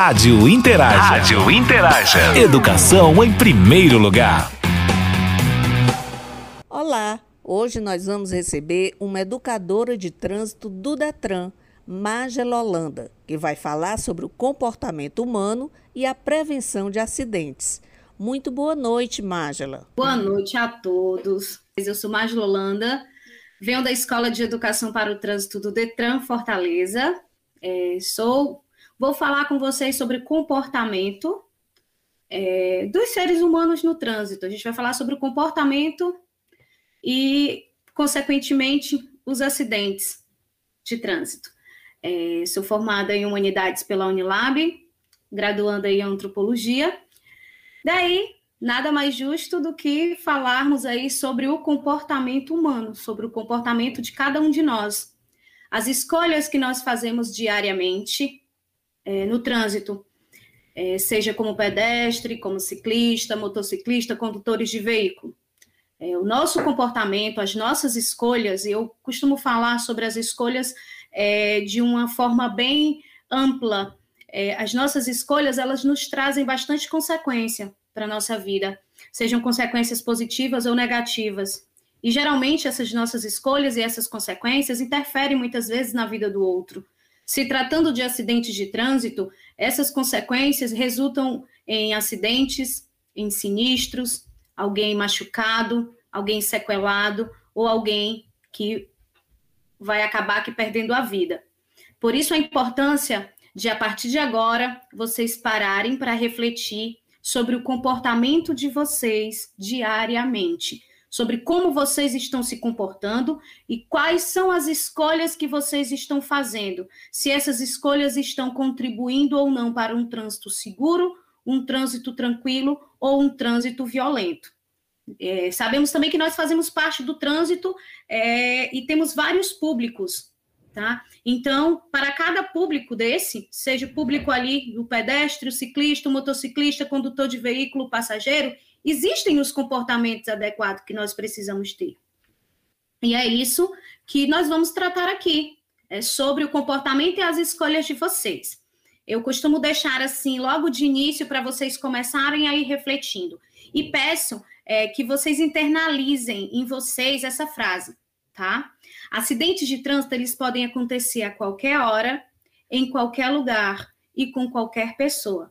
Rádio Interaja. Rádio Interaja. Educação em primeiro lugar. Olá, hoje nós vamos receber uma educadora de trânsito do Detran, Magela Holanda, que vai falar sobre o comportamento humano e a prevenção de acidentes. Muito boa noite, Mágela. Boa noite a todos. Eu sou Mágela Holanda, venho da Escola de Educação para o Trânsito do Detran Fortaleza. É, sou, vou falar com vocês sobre comportamento é, dos seres humanos no trânsito. A gente vai falar sobre o comportamento e, consequentemente, os acidentes de trânsito. É, sou formada em Humanidades pela Unilab, graduanda em Antropologia. Daí, nada mais justo do que falarmos aí sobre o comportamento humano, sobre o comportamento de cada um de nós. As escolhas que nós fazemos diariamente é, no trânsito, é, seja como pedestre, como ciclista, motociclista, condutores de veículo. É, o nosso comportamento, as nossas escolhas, eu costumo falar sobre as escolhas é, de uma forma bem ampla. É, as nossas escolhas, elas nos trazem bastante consequência para a nossa vida, sejam consequências positivas ou negativas. E geralmente essas nossas escolhas e essas consequências interferem muitas vezes na vida do outro. Se tratando de acidentes de trânsito, essas consequências resultam em acidentes, em sinistros, alguém machucado, alguém sequelado ou alguém que vai acabar aqui perdendo a vida. Por isso a importância de a partir de agora vocês pararem para refletir sobre o comportamento de vocês diariamente, sobre como vocês estão se comportando e quais são as escolhas que vocês estão fazendo, se essas escolhas estão contribuindo ou não para um trânsito seguro, um trânsito tranquilo ou um trânsito violento. É, sabemos também que nós fazemos parte do trânsito é, e temos vários públicos, tá? Então, para cada público desse, seja o público ali, o pedestre, o ciclista, o motociclista, condutor de veículo, passageiro, existem os comportamentos adequados que nós precisamos ter. E é isso que nós vamos tratar aqui, é sobre o comportamento e as escolhas de vocês. Eu costumo deixar assim logo de início para vocês começarem a ir refletindo. E peço é, que vocês internalizem em vocês essa frase, tá? Acidentes de trânsito eles podem acontecer a qualquer hora, em qualquer lugar e com qualquer pessoa.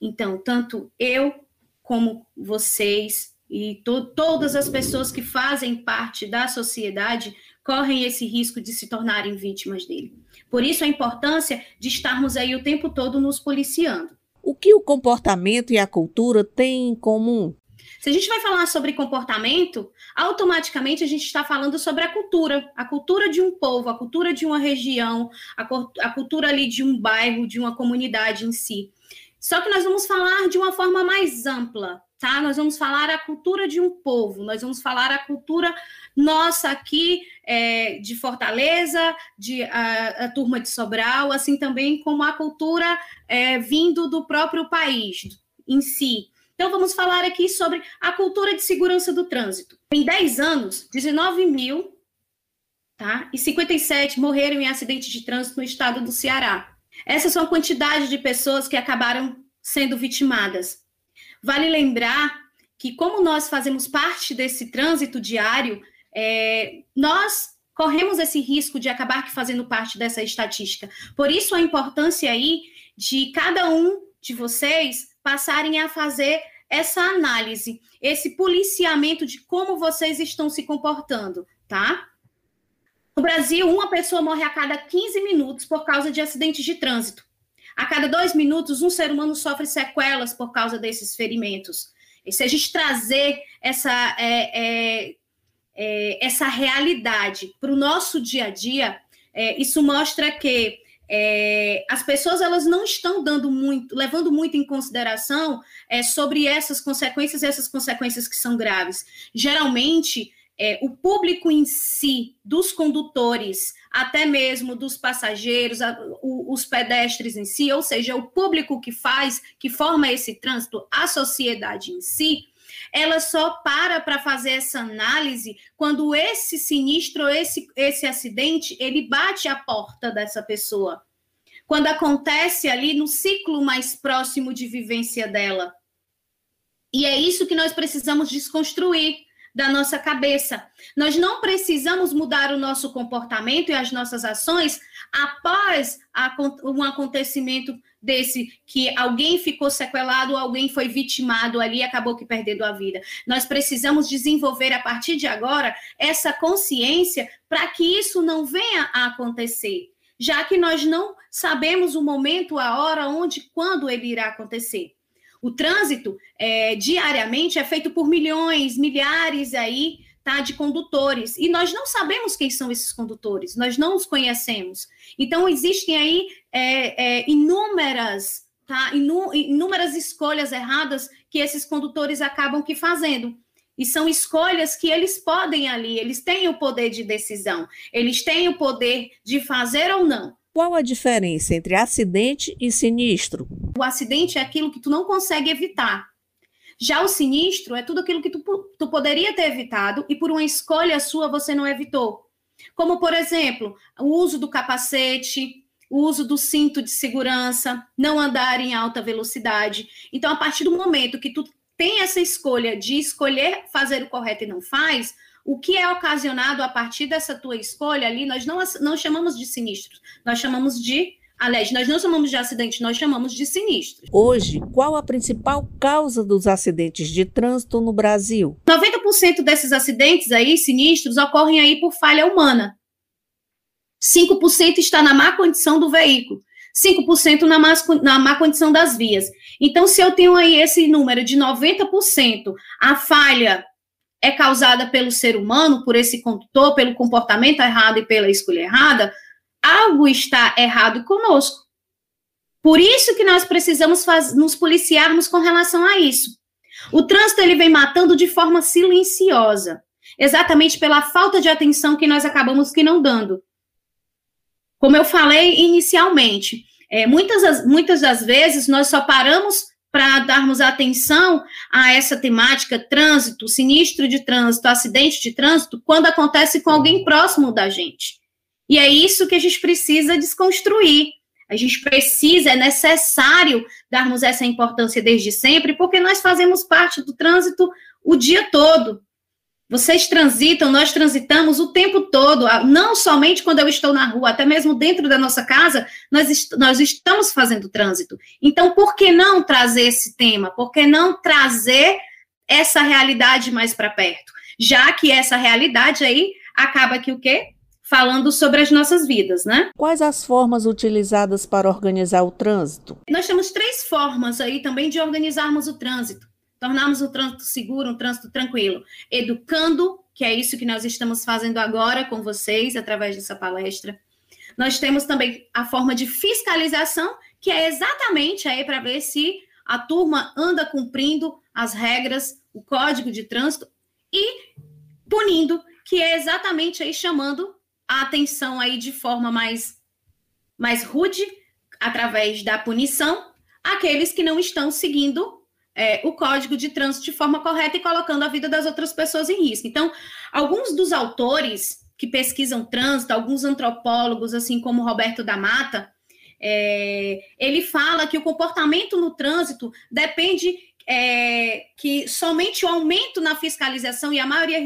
Então, tanto eu como vocês e to todas as pessoas que fazem parte da sociedade correm esse risco de se tornarem vítimas dele. Por isso a importância de estarmos aí o tempo todo nos policiando. O que o comportamento e a cultura têm em comum? Se a gente vai falar sobre comportamento, automaticamente a gente está falando sobre a cultura, a cultura de um povo, a cultura de uma região, a, a cultura ali de um bairro, de uma comunidade em si. Só que nós vamos falar de uma forma mais ampla, tá? Nós vamos falar a cultura de um povo, nós vamos falar a cultura nossa aqui é, de Fortaleza, de a, a, turma de Sobral, assim também como a cultura é, vindo do próprio país em si. Então, vamos falar aqui sobre a cultura de segurança do trânsito. Em 10 anos, 19 mil tá? e 57 morreram em acidentes de trânsito no estado do Ceará. Essas são a quantidade de pessoas que acabaram sendo vitimadas. Vale lembrar que, como nós fazemos parte desse trânsito diário, é, nós corremos esse risco de acabar fazendo parte dessa estatística. Por isso, a importância aí de cada um de vocês passarem a fazer essa análise, esse policiamento de como vocês estão se comportando, tá? No Brasil, uma pessoa morre a cada 15 minutos por causa de acidentes de trânsito. A cada dois minutos, um ser humano sofre sequelas por causa desses ferimentos. E se a gente trazer essa, é, é, é, essa realidade para o nosso dia a dia, é, isso mostra que é, as pessoas elas não estão dando muito, levando muito em consideração é, sobre essas consequências, essas consequências que são graves. Geralmente, é, o público em si, dos condutores, até mesmo dos passageiros, a, o, os pedestres em si, ou seja, o público que faz, que forma esse trânsito, a sociedade em si, ela só para para fazer essa análise quando esse sinistro, esse, esse acidente, ele bate a porta dessa pessoa. quando acontece ali no ciclo mais próximo de vivência dela. E é isso que nós precisamos desconstruir da nossa cabeça. Nós não precisamos mudar o nosso comportamento e as nossas ações após um acontecimento desse que alguém ficou sequelado, alguém foi vitimado ali e acabou que perdendo a vida. Nós precisamos desenvolver a partir de agora essa consciência para que isso não venha a acontecer, já que nós não sabemos o momento, a hora, onde, quando ele irá acontecer. O trânsito é, diariamente é feito por milhões, milhares aí, tá, de condutores. E nós não sabemos quem são esses condutores, nós não os conhecemos. Então, existem aí é, é, inúmeras, tá, inú inúmeras escolhas erradas que esses condutores acabam que fazendo. E são escolhas que eles podem ali, eles têm o poder de decisão, eles têm o poder de fazer ou não. Qual a diferença entre acidente e sinistro? O acidente é aquilo que tu não consegue evitar. Já o sinistro é tudo aquilo que tu, tu poderia ter evitado e por uma escolha sua você não evitou. Como, por exemplo, o uso do capacete, o uso do cinto de segurança, não andar em alta velocidade. Então, a partir do momento que tu tem essa escolha de escolher fazer o correto e não faz, o que é ocasionado a partir dessa tua escolha ali, nós não, não chamamos de sinistros, nós chamamos de. Aliás, nós não chamamos de acidente, nós chamamos de sinistros. Hoje, qual a principal causa dos acidentes de trânsito no Brasil? 90% desses acidentes aí, sinistros, ocorrem aí por falha humana. 5% está na má condição do veículo. 5% na má, na má condição das vias. Então, se eu tenho aí esse número de 90%, a falha é causada pelo ser humano, por esse condutor, pelo comportamento errado e pela escolha errada, algo está errado conosco. Por isso que nós precisamos faz, nos policiarmos com relação a isso. O trânsito ele vem matando de forma silenciosa, exatamente pela falta de atenção que nós acabamos que não dando. Como eu falei inicialmente, é, muitas, muitas das vezes nós só paramos para darmos atenção a essa temática trânsito, sinistro de trânsito, acidente de trânsito, quando acontece com alguém próximo da gente. E é isso que a gente precisa desconstruir. A gente precisa, é necessário darmos essa importância desde sempre, porque nós fazemos parte do trânsito o dia todo. Vocês transitam, nós transitamos o tempo todo, não somente quando eu estou na rua, até mesmo dentro da nossa casa, nós, est nós estamos fazendo trânsito. Então, por que não trazer esse tema? Por que não trazer essa realidade mais para perto? Já que essa realidade aí acaba que o quê? Falando sobre as nossas vidas, né? Quais as formas utilizadas para organizar o trânsito? Nós temos três formas aí também de organizarmos o trânsito tornarmos o trânsito seguro, um trânsito tranquilo, educando, que é isso que nós estamos fazendo agora com vocês, através dessa palestra. Nós temos também a forma de fiscalização, que é exatamente aí para ver se a turma anda cumprindo as regras, o código de trânsito, e punindo, que é exatamente aí chamando a atenção aí de forma mais, mais rude, através da punição, aqueles que não estão seguindo é, o código de trânsito de forma correta e colocando a vida das outras pessoas em risco. Então, alguns dos autores que pesquisam trânsito, alguns antropólogos, assim como Roberto da Mata, é, ele fala que o comportamento no trânsito depende é, que somente o aumento na fiscalização e a maioria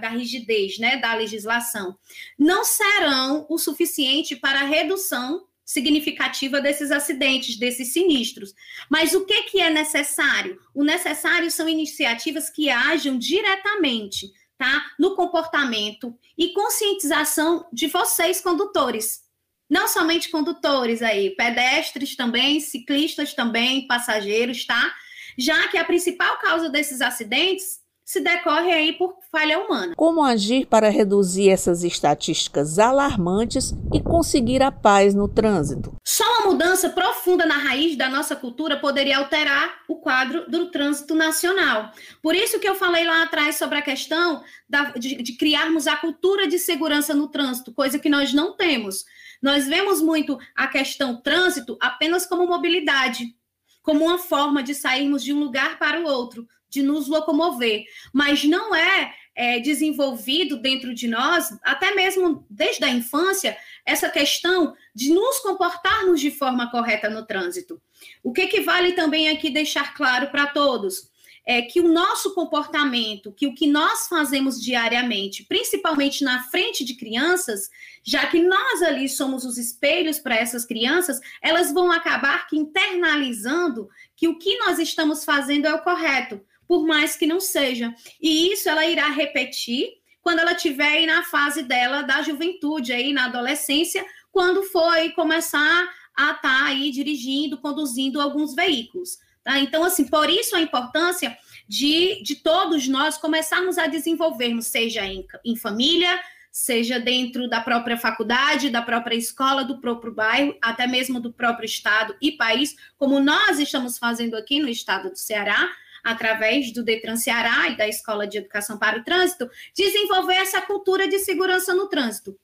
da rigidez né, da legislação não serão o suficiente para a redução significativa desses acidentes, desses sinistros. Mas o que, que é necessário? O necessário são iniciativas que ajam diretamente tá, no comportamento e conscientização de vocês, condutores. Não somente condutores aí, pedestres também, ciclistas também, passageiros, tá? Já que a principal causa desses acidentes se decorre aí por falha humana. Como agir para reduzir essas estatísticas alarmantes e conseguir a paz no trânsito? Só uma mudança profunda na raiz da nossa cultura poderia alterar o quadro do trânsito nacional. Por isso que eu falei lá atrás sobre a questão da, de, de criarmos a cultura de segurança no trânsito, coisa que nós não temos. Nós vemos muito a questão trânsito apenas como mobilidade, como uma forma de sairmos de um lugar para o outro, de nos locomover, mas não é, é, desenvolvido dentro de nós, até mesmo desde a infância, essa questão de nos comportarmos de forma correta no trânsito. O que, que vale também aqui deixar claro para todos? É que o nosso comportamento, que o que nós fazemos diariamente, principalmente na frente de crianças, já que nós ali somos os espelhos para essas crianças, elas vão acabar que internalizando que o que nós estamos fazendo é o correto, por mais que não seja. E isso ela irá repetir quando ela estiver aí na fase dela da juventude, aí na adolescência, quando for começar a estar tá aí dirigindo, conduzindo alguns veículos. Tá? Então, assim, por isso a importância de, de todos nós começarmos a desenvolvermos, seja em, em família, seja dentro da própria faculdade, da própria escola, do próprio bairro, até mesmo do próprio estado e país, como nós estamos fazendo aqui no estado do Ceará, através do Detran Ceará e da Escola de Educação para o Trânsito, desenvolver essa cultura de segurança no trânsito,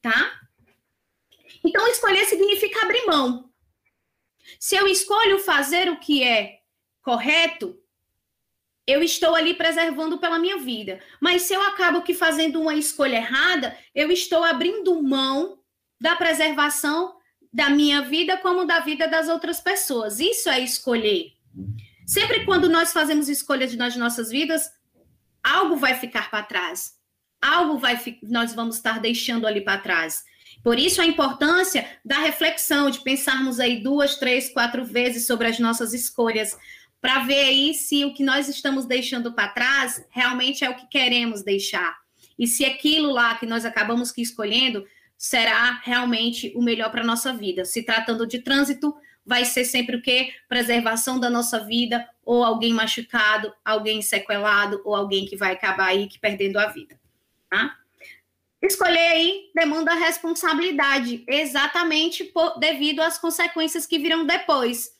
tá? Então, escolher significa abrir mão. Se eu escolho fazer o que é correto, eu estou ali preservando pela minha vida. Mas se eu acabo que fazendo uma escolha errada, eu estou abrindo mão da preservação da minha vida como da vida das outras pessoas. Isso é escolher. Sempre quando nós fazemos escolhas nas nossas vidas, algo vai ficar para trás. Algo vai nós vamos estar deixando ali para trás. Por isso a importância da reflexão, de pensarmos aí duas, três, quatro vezes sobre as nossas escolhas, para ver aí se o que nós estamos deixando para trás realmente é o que queremos deixar. E se aquilo lá que nós acabamos que escolhendo será realmente o melhor para a nossa vida. Se tratando de trânsito, vai ser sempre o quê? Preservação da nossa vida, ou alguém machucado, alguém sequelado, ou alguém que vai acabar aí que perdendo a vida. Tá? Escolher aí demanda responsabilidade, exatamente por, devido às consequências que virão depois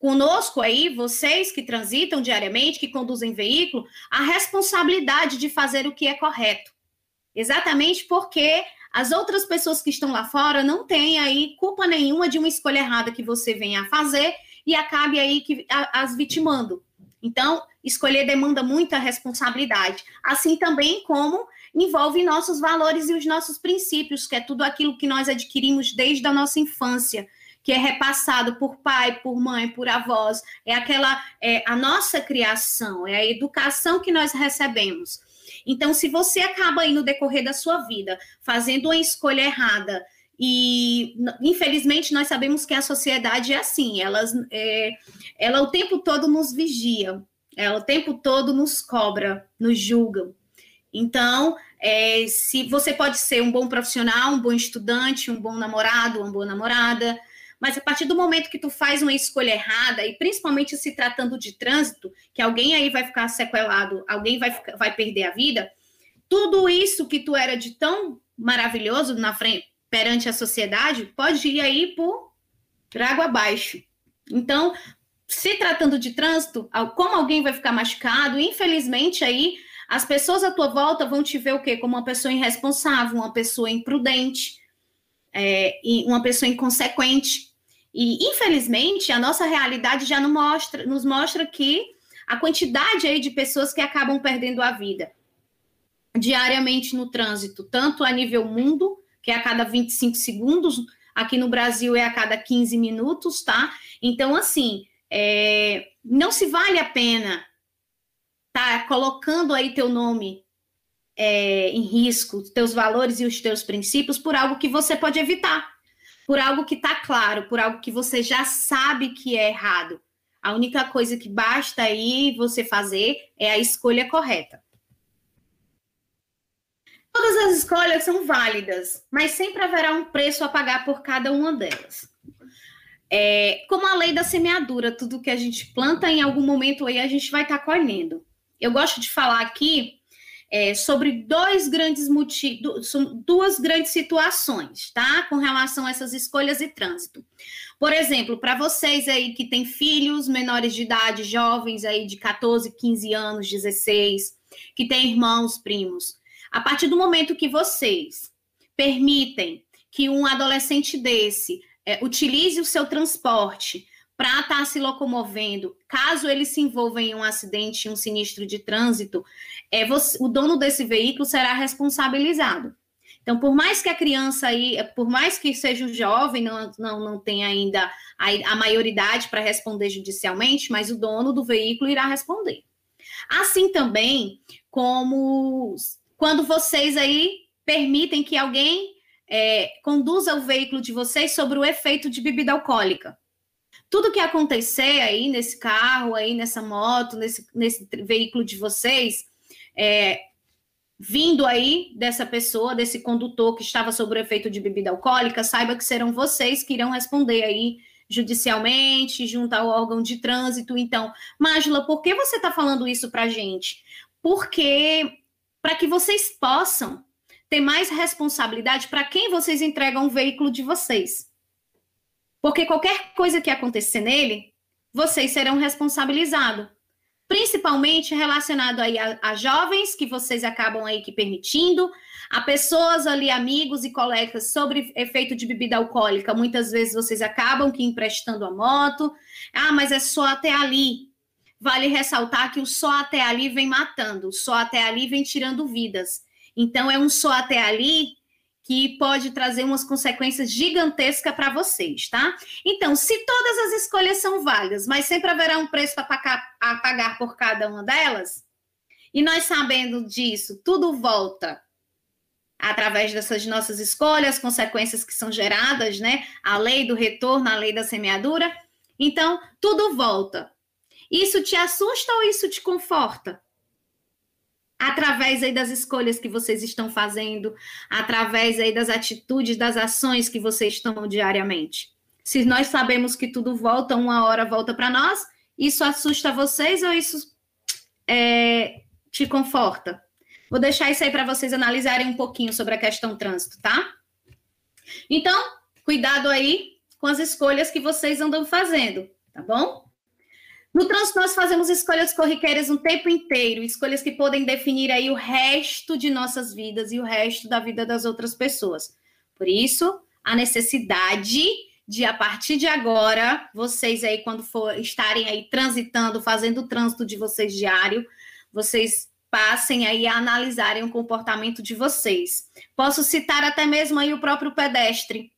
conosco aí, vocês que transitam diariamente, que conduzem veículo, a responsabilidade de fazer o que é correto. Exatamente porque as outras pessoas que estão lá fora não têm aí culpa nenhuma de uma escolha errada que você venha a fazer e acabe aí que, a, as vitimando. Então, escolher demanda muita responsabilidade. Assim também como envolve nossos valores e os nossos princípios, que é tudo aquilo que nós adquirimos desde a nossa infância que é repassado por pai, por mãe, por avós, é aquela é a nossa criação, é a educação que nós recebemos. Então, se você acaba aí no decorrer da sua vida fazendo uma escolha errada, e infelizmente nós sabemos que a sociedade é assim, elas, é, ela o tempo todo nos vigia, ela o tempo todo nos cobra, nos julga. Então, é, se você pode ser um bom profissional, um bom estudante, um bom namorado, uma boa namorada, mas a partir do momento que tu faz uma escolha errada, e principalmente se tratando de trânsito, que alguém aí vai ficar sequelado, alguém vai, vai perder a vida, tudo isso que tu era de tão maravilhoso na frente, perante a sociedade, pode ir aí por água abaixo. Então, se tratando de trânsito, como alguém vai ficar machucado, infelizmente aí as pessoas à tua volta vão te ver o quê? Como uma pessoa irresponsável, uma pessoa imprudente, é, uma pessoa inconsequente. E, infelizmente, a nossa realidade já não mostra, nos mostra que a quantidade aí de pessoas que acabam perdendo a vida diariamente no trânsito, tanto a nível mundo, que é a cada 25 segundos, aqui no Brasil é a cada 15 minutos, tá? Então, assim, é, não se vale a pena tá colocando aí teu nome é, em risco, teus valores e os teus princípios por algo que você pode evitar por algo que está claro, por algo que você já sabe que é errado. A única coisa que basta aí você fazer é a escolha correta. Todas as escolhas são válidas, mas sempre haverá um preço a pagar por cada uma delas. É, como a lei da semeadura, tudo que a gente planta em algum momento aí a gente vai estar tá colhendo. Eu gosto de falar aqui é, sobre dois grandes motivos, duas grandes situações, tá? Com relação a essas escolhas e trânsito. Por exemplo, para vocês aí que têm filhos menores de idade, jovens aí de 14, 15 anos, 16, que têm irmãos, primos, a partir do momento que vocês permitem que um adolescente desse é, utilize o seu transporte para estar tá se locomovendo, caso ele se envolva em um acidente, um sinistro de trânsito, é você, o dono desse veículo será responsabilizado. Então, por mais que a criança aí, por mais que seja um jovem, não, não, não tenha ainda a, a maioridade para responder judicialmente, mas o dono do veículo irá responder. Assim também como quando vocês aí permitem que alguém é, conduza o veículo de vocês sobre o efeito de bebida alcoólica. Tudo que acontecer aí nesse carro, aí nessa moto, nesse, nesse veículo de vocês, é, vindo aí dessa pessoa, desse condutor que estava sob o efeito de bebida alcoólica, saiba que serão vocês que irão responder aí judicialmente, junto ao órgão de trânsito. Então, Mágila, por que você está falando isso para gente? Porque para que vocês possam ter mais responsabilidade para quem vocês entregam o veículo de vocês. Porque qualquer coisa que acontecer nele, vocês serão responsabilizados principalmente relacionado aí a, a, jovens que vocês acabam aí que permitindo, a pessoas ali, amigos e colegas sobre efeito de bebida alcoólica, muitas vezes vocês acabam que emprestando a moto, ah, mas é só até ali. Vale ressaltar que o só até ali vem matando, o só até ali vem tirando vidas. Então é um só até ali que pode trazer umas consequências gigantescas para vocês, tá? Então, se todas as escolhas são válidas, mas sempre haverá um preço a pagar por cada uma delas, e nós sabendo disso, tudo volta através dessas nossas escolhas, consequências que são geradas, né? A lei do retorno, a lei da semeadura. Então, tudo volta. Isso te assusta ou isso te conforta? Através aí das escolhas que vocês estão fazendo, através aí das atitudes, das ações que vocês tomam diariamente. Se nós sabemos que tudo volta, uma hora volta para nós, isso assusta vocês ou isso é, te conforta? Vou deixar isso aí para vocês analisarem um pouquinho sobre a questão trânsito, tá? Então, cuidado aí com as escolhas que vocês andam fazendo, tá bom? No trânsito, nós fazemos escolhas corriqueiras o tempo inteiro, escolhas que podem definir aí o resto de nossas vidas e o resto da vida das outras pessoas. Por isso, a necessidade de, a partir de agora, vocês aí, quando for estarem aí transitando, fazendo o trânsito de vocês diário, vocês passem aí a analisarem o comportamento de vocês. Posso citar até mesmo aí o próprio pedestre,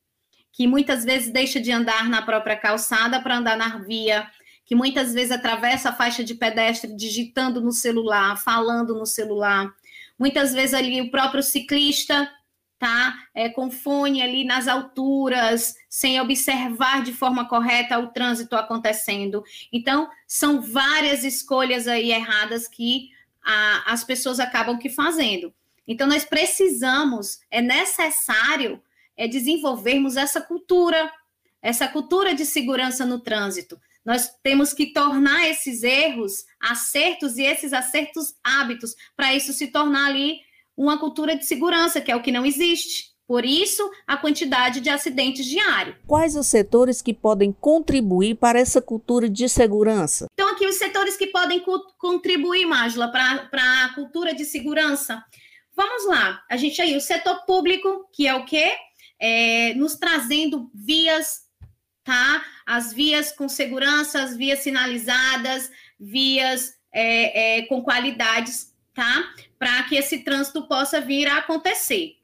que muitas vezes deixa de andar na própria calçada para andar na via, que muitas vezes atravessa a faixa de pedestre digitando no celular, falando no celular. Muitas vezes ali o próprio ciclista tá é, com fone ali nas alturas, sem observar de forma correta o trânsito acontecendo. Então, são várias escolhas aí erradas que a, as pessoas acabam que fazendo. Então, nós precisamos, é necessário é desenvolvermos essa cultura, essa cultura de segurança no trânsito. Nós temos que tornar esses erros acertos e esses acertos hábitos, para isso se tornar ali uma cultura de segurança, que é o que não existe. Por isso, a quantidade de acidentes diários. Quais os setores que podem contribuir para essa cultura de segurança? Então, aqui os setores que podem co contribuir, Mágila, para a cultura de segurança. Vamos lá. A gente aí, o setor público, que é o quê? É, nos trazendo vias tá? As vias com segurança, as vias sinalizadas, vias é, é, com qualidades, tá? Para que esse trânsito possa vir a acontecer.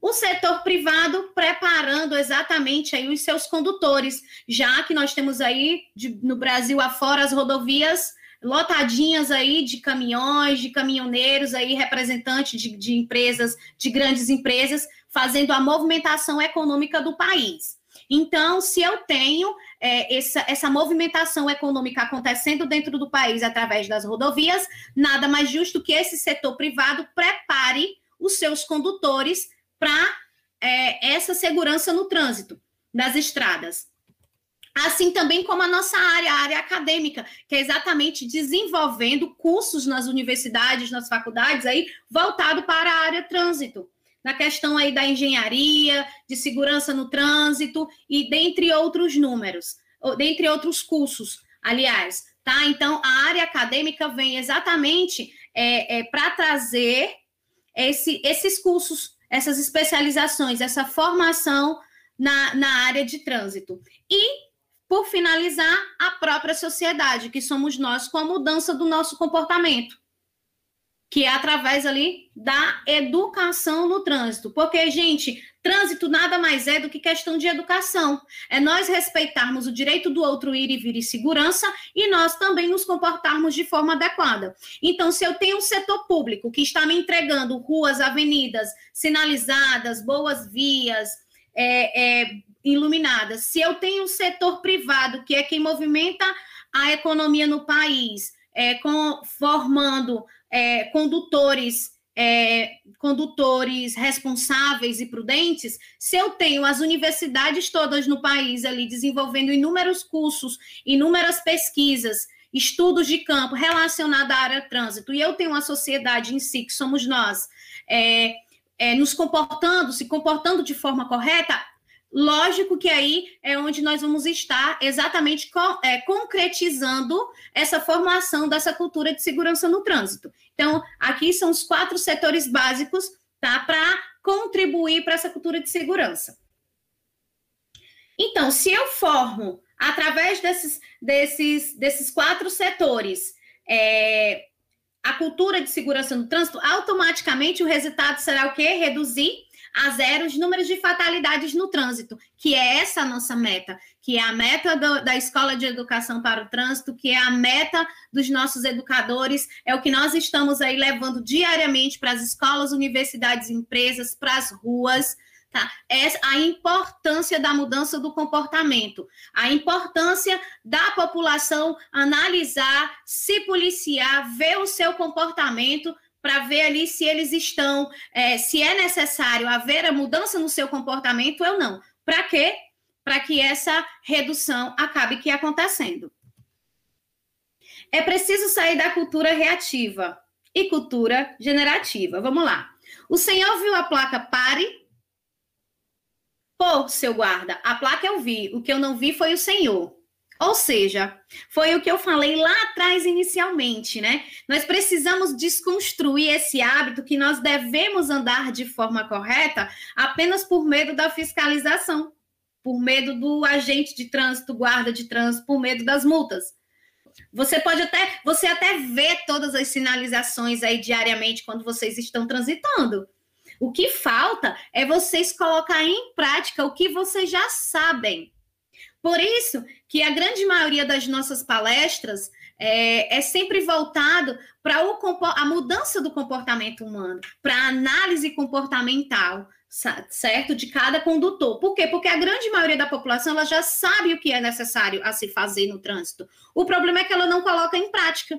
O setor privado preparando exatamente aí os seus condutores, já que nós temos aí de, no Brasil afora as rodovias lotadinhas aí de caminhões, de caminhoneiros aí, representantes de, de empresas, de grandes empresas, fazendo a movimentação econômica do país. Então, se eu tenho é, essa, essa movimentação econômica acontecendo dentro do país através das rodovias, nada mais justo que esse setor privado prepare os seus condutores para é, essa segurança no trânsito das estradas. Assim também como a nossa área, a área acadêmica, que é exatamente desenvolvendo cursos nas universidades, nas faculdades aí, voltado para a área trânsito na questão aí da engenharia, de segurança no trânsito e dentre outros números, dentre outros cursos, aliás, tá? Então, a área acadêmica vem exatamente é, é, para trazer esse, esses cursos, essas especializações, essa formação na, na área de trânsito. E por finalizar, a própria sociedade, que somos nós, com a mudança do nosso comportamento que é através ali da educação no trânsito. Porque, gente, trânsito nada mais é do que questão de educação. É nós respeitarmos o direito do outro ir e vir em segurança e nós também nos comportarmos de forma adequada. Então, se eu tenho um setor público que está me entregando ruas, avenidas sinalizadas, boas vias, é, é, iluminadas, se eu tenho um setor privado que é quem movimenta a economia no país, é, com, formando é, condutores é, condutores responsáveis e prudentes, se eu tenho as universidades todas no país ali desenvolvendo inúmeros cursos, inúmeras pesquisas, estudos de campo relacionados à área trânsito, e eu tenho uma sociedade em si, que somos nós, é, é, nos comportando, se comportando de forma correta, Lógico que aí é onde nós vamos estar exatamente co é, concretizando essa formação dessa cultura de segurança no trânsito. Então, aqui são os quatro setores básicos tá, para contribuir para essa cultura de segurança. Então, se eu formo, através desses, desses, desses quatro setores, é, a cultura de segurança no trânsito, automaticamente o resultado será o quê? Reduzir a zero os números de fatalidades no trânsito, que é essa a nossa meta, que é a meta do, da Escola de Educação para o Trânsito, que é a meta dos nossos educadores, é o que nós estamos aí levando diariamente para as escolas, universidades, empresas, para as ruas. Tá? É a importância da mudança do comportamento, a importância da população analisar, se policiar, ver o seu comportamento para ver ali se eles estão, é, se é necessário haver a mudança no seu comportamento ou não. Para quê? Para que essa redução acabe que acontecendo. É preciso sair da cultura reativa e cultura generativa. Vamos lá. O senhor viu a placa pare? Pô, seu guarda, a placa eu vi. O que eu não vi foi o senhor. Ou seja, foi o que eu falei lá atrás inicialmente, né? Nós precisamos desconstruir esse hábito que nós devemos andar de forma correta apenas por medo da fiscalização, por medo do agente de trânsito, guarda de trânsito, por medo das multas. Você pode até, você até vê todas as sinalizações aí diariamente quando vocês estão transitando. O que falta é vocês colocar em prática o que vocês já sabem. Por isso que a grande maioria das nossas palestras é, é sempre voltado para a mudança do comportamento humano, para a análise comportamental, certo? De cada condutor. Por quê? Porque a grande maioria da população ela já sabe o que é necessário a se fazer no trânsito. O problema é que ela não coloca em prática.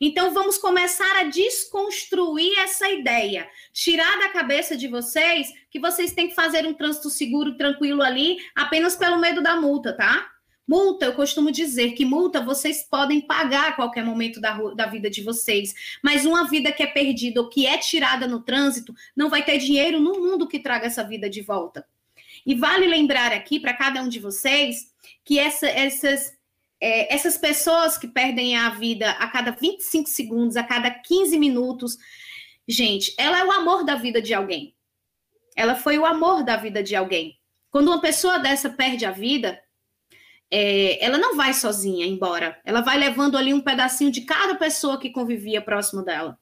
Então, vamos começar a desconstruir essa ideia, tirar da cabeça de vocês que vocês têm que fazer um trânsito seguro, tranquilo ali, apenas pelo medo da multa, tá? Multa, eu costumo dizer que multa vocês podem pagar a qualquer momento da, da vida de vocês, mas uma vida que é perdida ou que é tirada no trânsito não vai ter dinheiro no mundo que traga essa vida de volta. E vale lembrar aqui para cada um de vocês que essa, essas é, essas pessoas que perdem a vida a cada 25 segundos, a cada 15 minutos, gente, ela é o amor da vida de alguém. Ela foi o amor da vida de alguém. Quando uma pessoa dessa perde a vida, é, ela não vai sozinha embora. Ela vai levando ali um pedacinho de cada pessoa que convivia próximo dela.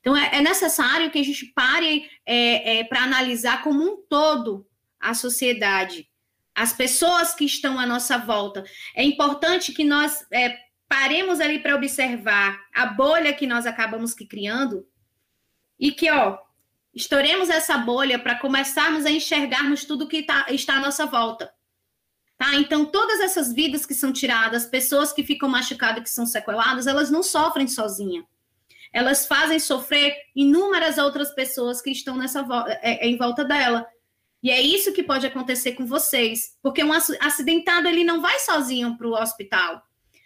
Então, é, é necessário que a gente pare é, é para analisar como um todo a sociedade as pessoas que estão à nossa volta. É importante que nós é, paremos ali para observar a bolha que nós acabamos que criando e que, ó, estouremos essa bolha para começarmos a enxergarmos tudo que tá, está à nossa volta. Tá? Então, todas essas vidas que são tiradas, pessoas que ficam machucadas, que são sequeladas, elas não sofrem sozinhas. Elas fazem sofrer inúmeras outras pessoas que estão nessa é, é, em volta dela. E é isso que pode acontecer com vocês, porque um acidentado ele não vai sozinho para o hospital.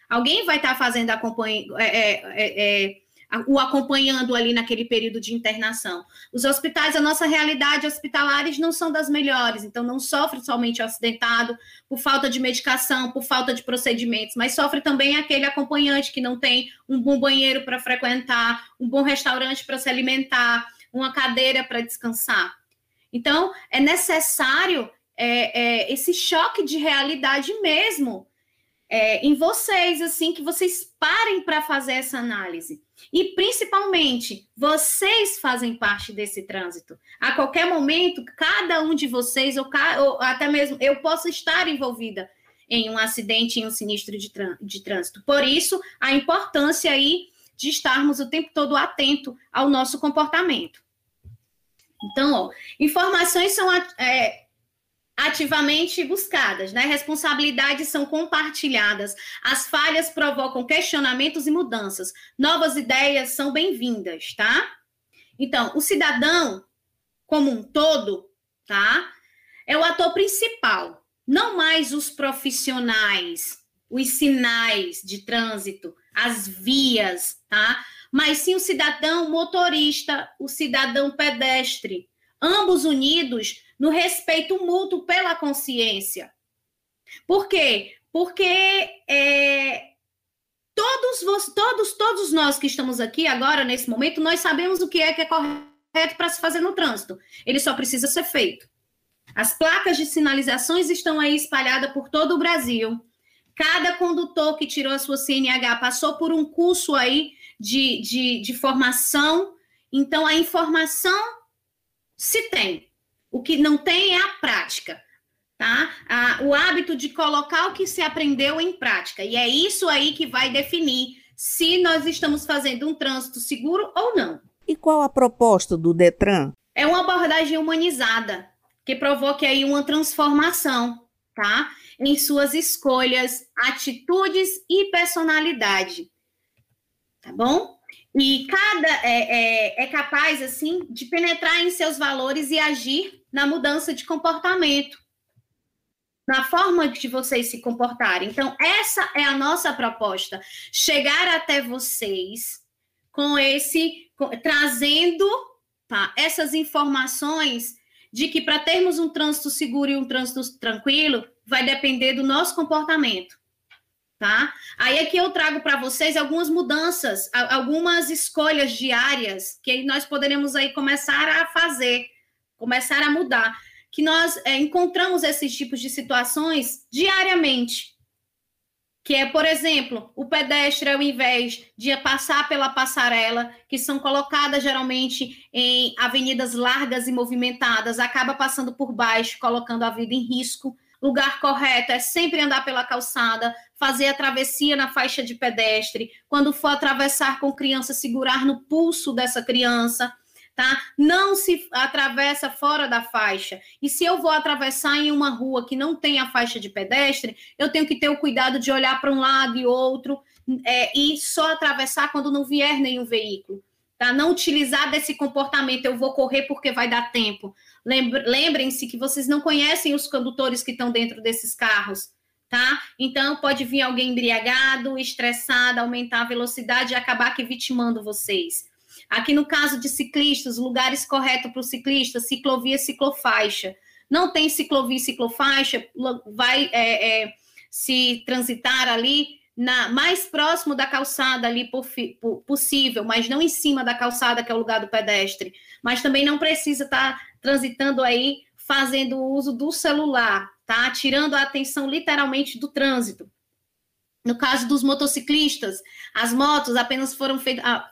Alguém vai estar tá fazendo acompanha, é, é, é, é o acompanhando ali naquele período de internação. Os hospitais, a nossa realidade hospitalares não são das melhores, então não sofre somente o acidentado por falta de medicação, por falta de procedimentos, mas sofre também aquele acompanhante que não tem um bom banheiro para frequentar, um bom restaurante para se alimentar, uma cadeira para descansar. Então, é necessário é, é, esse choque de realidade mesmo. é, em vocês, assim, que vocês parem para fazer essa análise. E principalmente, vocês fazem parte desse trânsito. A qualquer momento, cada um de vocês, ou, ou até mesmo eu posso estar envolvida em um acidente, em um sinistro de, de trânsito. Por isso, a importância aí de estarmos o tempo todo atento ao nosso comportamento. Então, ó, informações são é, ativamente buscadas, né? Responsabilidades são compartilhadas, as falhas provocam questionamentos e mudanças, novas ideias são bem-vindas, tá? Então, o cidadão como um todo, tá? É o ator principal, não mais os profissionais, os sinais de trânsito, as vias, tá? Mas sim o cidadão motorista, o cidadão pedestre, ambos unidos no respeito mútuo pela consciência. Por quê? Porque é, todos, todos, todos nós que estamos aqui agora, nesse momento, nós sabemos o que é que é correto para se fazer no trânsito. Ele só precisa ser feito. As placas de sinalizações estão aí espalhadas por todo o Brasil. Cada condutor que tirou a sua CNH passou por um curso aí de, de, de formação. Então, a informação se tem. O que não tem é a prática, tá? o hábito de colocar o que se aprendeu em prática. E é isso aí que vai definir se nós estamos fazendo um trânsito seguro ou não. E qual a proposta do Detran? É uma abordagem humanizada, que provoque aí uma transformação, tá? Em suas escolhas, atitudes e personalidade. Tá bom? E cada é, é, é capaz, assim, de penetrar em seus valores e agir na mudança de comportamento, na forma de vocês se comportarem. Então, essa é a nossa proposta: chegar até vocês com esse, com, trazendo tá, essas informações de que para termos um trânsito seguro e um trânsito tranquilo, vai depender do nosso comportamento. Tá? Aí aqui eu trago para vocês algumas mudanças, algumas escolhas diárias que nós poderemos aí começar a fazer começar a mudar. Que nós é, encontramos esses tipos de situações diariamente. Que é, por exemplo, o pedestre, ao invés de passar pela passarela, que são colocadas geralmente em avenidas largas e movimentadas, acaba passando por baixo, colocando a vida em risco. Lugar correto é sempre andar pela calçada, fazer a travessia na faixa de pedestre. Quando for atravessar com criança, segurar no pulso dessa criança tá? Não se atravessa fora da faixa. E se eu vou atravessar em uma rua que não tem a faixa de pedestre, eu tenho que ter o cuidado de olhar para um lado e outro é, e só atravessar quando não vier nenhum veículo. Tá? Não utilizar desse comportamento, eu vou correr porque vai dar tempo. Lembrem-se que vocês não conhecem os condutores que estão dentro desses carros. Tá? Então, pode vir alguém embriagado, estressado, aumentar a velocidade e acabar que vitimando vocês. Aqui no caso de ciclistas, lugares corretos para o ciclista, ciclovia, ciclofaixa. Não tem ciclovia ciclofaixa, vai é, é, se transitar ali na, mais próximo da calçada ali por, por, possível, mas não em cima da calçada, que é o lugar do pedestre. Mas também não precisa estar tá transitando aí fazendo uso do celular, tá? Tirando a atenção literalmente do trânsito. No caso dos motociclistas, as motos apenas foram, feitas, ah,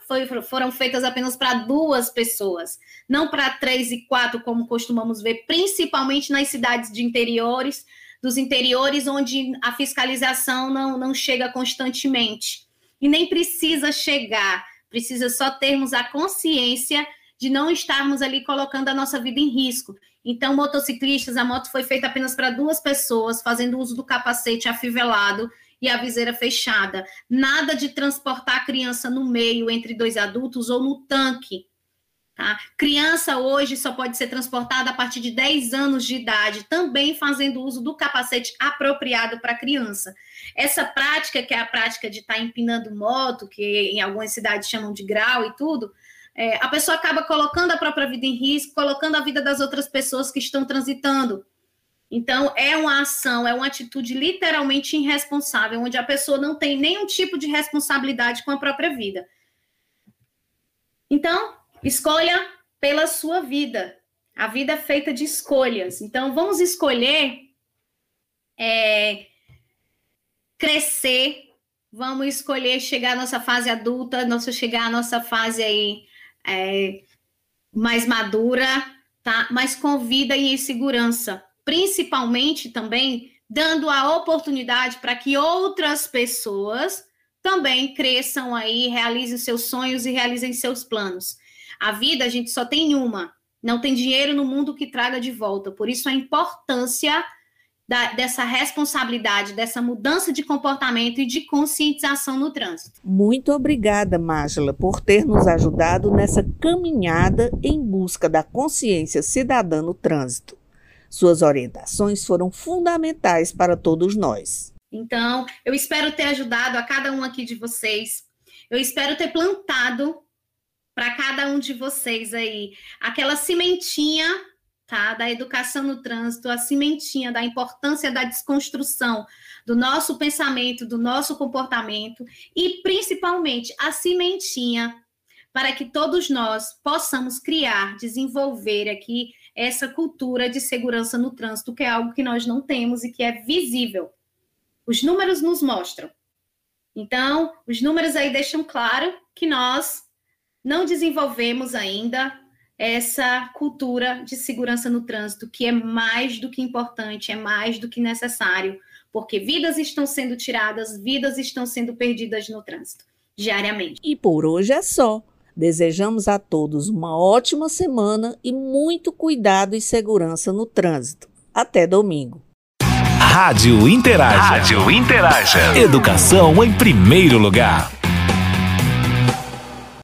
foram feitas apenas para duas pessoas, não para três e quatro, como costumamos ver, principalmente nas cidades de interiores, dos interiores onde a fiscalização não, não chega constantemente. E nem precisa chegar, precisa só termos a consciência de não estarmos ali colocando a nossa vida em risco. Então, motociclistas, a moto foi feita apenas para duas pessoas, fazendo uso do capacete afivelado e a viseira fechada. Nada de transportar a criança no meio entre dois adultos ou no tanque. Tá? Criança hoje só pode ser transportada a partir de 10 anos de idade, também fazendo uso do capacete apropriado para criança. Essa prática, que é a prática de estar tá empinando moto, que em algumas cidades chamam de grau e tudo, é, a pessoa acaba colocando a própria vida em risco, colocando a vida das outras pessoas que estão transitando. Então, é uma ação, é uma atitude literalmente irresponsável, onde a pessoa não tem nenhum tipo de responsabilidade com a própria vida. Então, escolha pela sua vida. A vida é feita de escolhas. Então, vamos escolher é, crescer, vamos escolher chegar à nossa fase adulta, nossa, chegar à nossa fase aí é, mais madura, tá? Mas com vida e em segurança. Principalmente também dando a oportunidade para que outras pessoas também cresçam aí, realizem seus sonhos e realizem seus planos. A vida a gente só tem uma, não tem dinheiro no mundo que traga de volta. Por isso a importância da, dessa responsabilidade, dessa mudança de comportamento e de conscientização no trânsito. Muito obrigada, Mágela, por ter nos ajudado nessa caminhada em busca da consciência cidadã no trânsito. Suas orientações foram fundamentais para todos nós. Então, eu espero ter ajudado a cada um aqui de vocês. Eu espero ter plantado cada um de vocês aí aquela sementinha, tá, da educação no trânsito, a sementinha da importância da desconstrução do nosso pensamento, do nosso comportamento e principalmente a sementinha para que todos nós possamos criar, desenvolver aqui essa cultura de segurança no trânsito, que é algo que nós não temos e que é visível. Os números nos mostram. Então, os números aí deixam claro que nós não desenvolvemos ainda essa cultura de segurança no trânsito, que é mais do que importante, é mais do que necessário, porque vidas estão sendo tiradas, vidas estão sendo perdidas no trânsito diariamente. E por hoje é só. Desejamos a todos uma ótima semana e muito cuidado e segurança no trânsito. Até domingo. Rádio Interaja. Rádio Interaja. Educação em primeiro lugar.